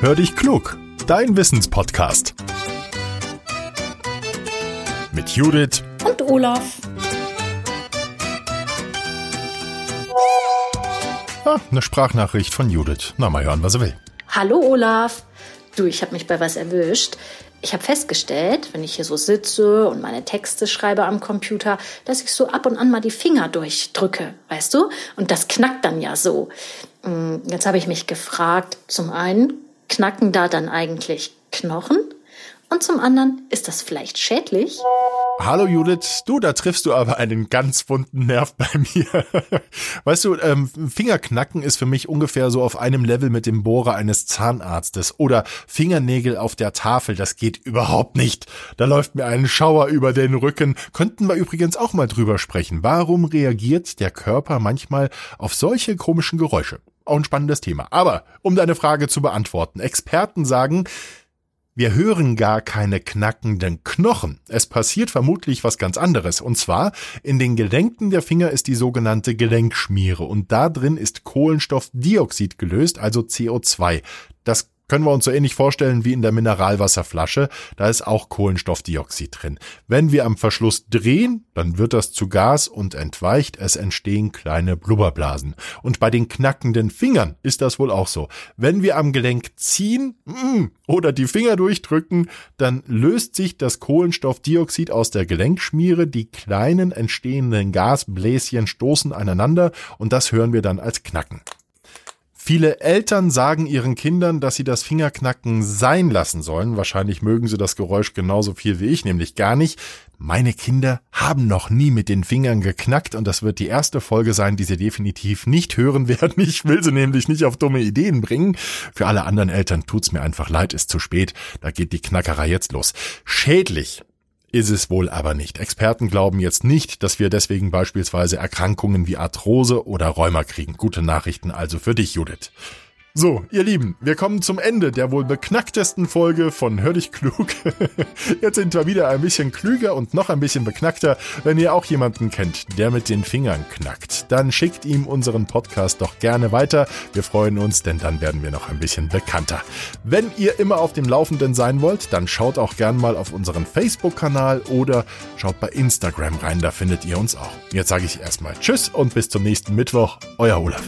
Hör dich klug, dein Wissenspodcast. Mit Judith und Olaf. Ah, eine Sprachnachricht von Judith. Na, mal hören, was er will. Hallo Olaf. Du, ich habe mich bei was erwischt. Ich habe festgestellt, wenn ich hier so sitze und meine Texte schreibe am Computer, dass ich so ab und an mal die Finger durchdrücke, weißt du? Und das knackt dann ja so. Hm, jetzt habe ich mich gefragt, zum einen, knacken da dann eigentlich Knochen? Und zum anderen, ist das vielleicht schädlich? Hallo Judith, du, da triffst du aber einen ganz wunden Nerv bei mir. Weißt du, ähm, Fingerknacken ist für mich ungefähr so auf einem Level mit dem Bohrer eines Zahnarztes oder Fingernägel auf der Tafel, das geht überhaupt nicht. Da läuft mir ein Schauer über den Rücken. Könnten wir übrigens auch mal drüber sprechen. Warum reagiert der Körper manchmal auf solche komischen Geräusche? Auch ein spannendes Thema. Aber um deine Frage zu beantworten, Experten sagen, wir hören gar keine knackenden Knochen. Es passiert vermutlich was ganz anderes. Und zwar, in den Gelenken der Finger ist die sogenannte Gelenkschmiere und da drin ist Kohlenstoffdioxid gelöst, also CO2. Das können wir uns so ähnlich vorstellen wie in der Mineralwasserflasche. Da ist auch Kohlenstoffdioxid drin. Wenn wir am Verschluss drehen, dann wird das zu Gas und entweicht. Es entstehen kleine Blubberblasen. Und bei den knackenden Fingern ist das wohl auch so. Wenn wir am Gelenk ziehen mm, oder die Finger durchdrücken, dann löst sich das Kohlenstoffdioxid aus der Gelenkschmiere. Die kleinen entstehenden Gasbläschen stoßen aneinander und das hören wir dann als Knacken. Viele Eltern sagen ihren Kindern, dass sie das Fingerknacken sein lassen sollen. Wahrscheinlich mögen sie das Geräusch genauso viel wie ich, nämlich gar nicht. Meine Kinder haben noch nie mit den Fingern geknackt und das wird die erste Folge sein, die sie definitiv nicht hören werden. Ich will sie nämlich nicht auf dumme Ideen bringen. Für alle anderen Eltern tut's mir einfach leid, ist zu spät. Da geht die Knackerei jetzt los. Schädlich ist es wohl aber nicht. Experten glauben jetzt nicht, dass wir deswegen beispielsweise Erkrankungen wie Arthrose oder Rheuma kriegen. Gute Nachrichten also für dich, Judith. So, ihr Lieben, wir kommen zum Ende der wohl beknacktesten Folge von Hör dich klug. Jetzt sind wir wieder ein bisschen klüger und noch ein bisschen beknackter. Wenn ihr auch jemanden kennt, der mit den Fingern knackt, dann schickt ihm unseren Podcast doch gerne weiter. Wir freuen uns, denn dann werden wir noch ein bisschen bekannter. Wenn ihr immer auf dem Laufenden sein wollt, dann schaut auch gern mal auf unseren Facebook-Kanal oder schaut bei Instagram rein, da findet ihr uns auch. Jetzt sage ich erstmal Tschüss und bis zum nächsten Mittwoch. Euer Olaf.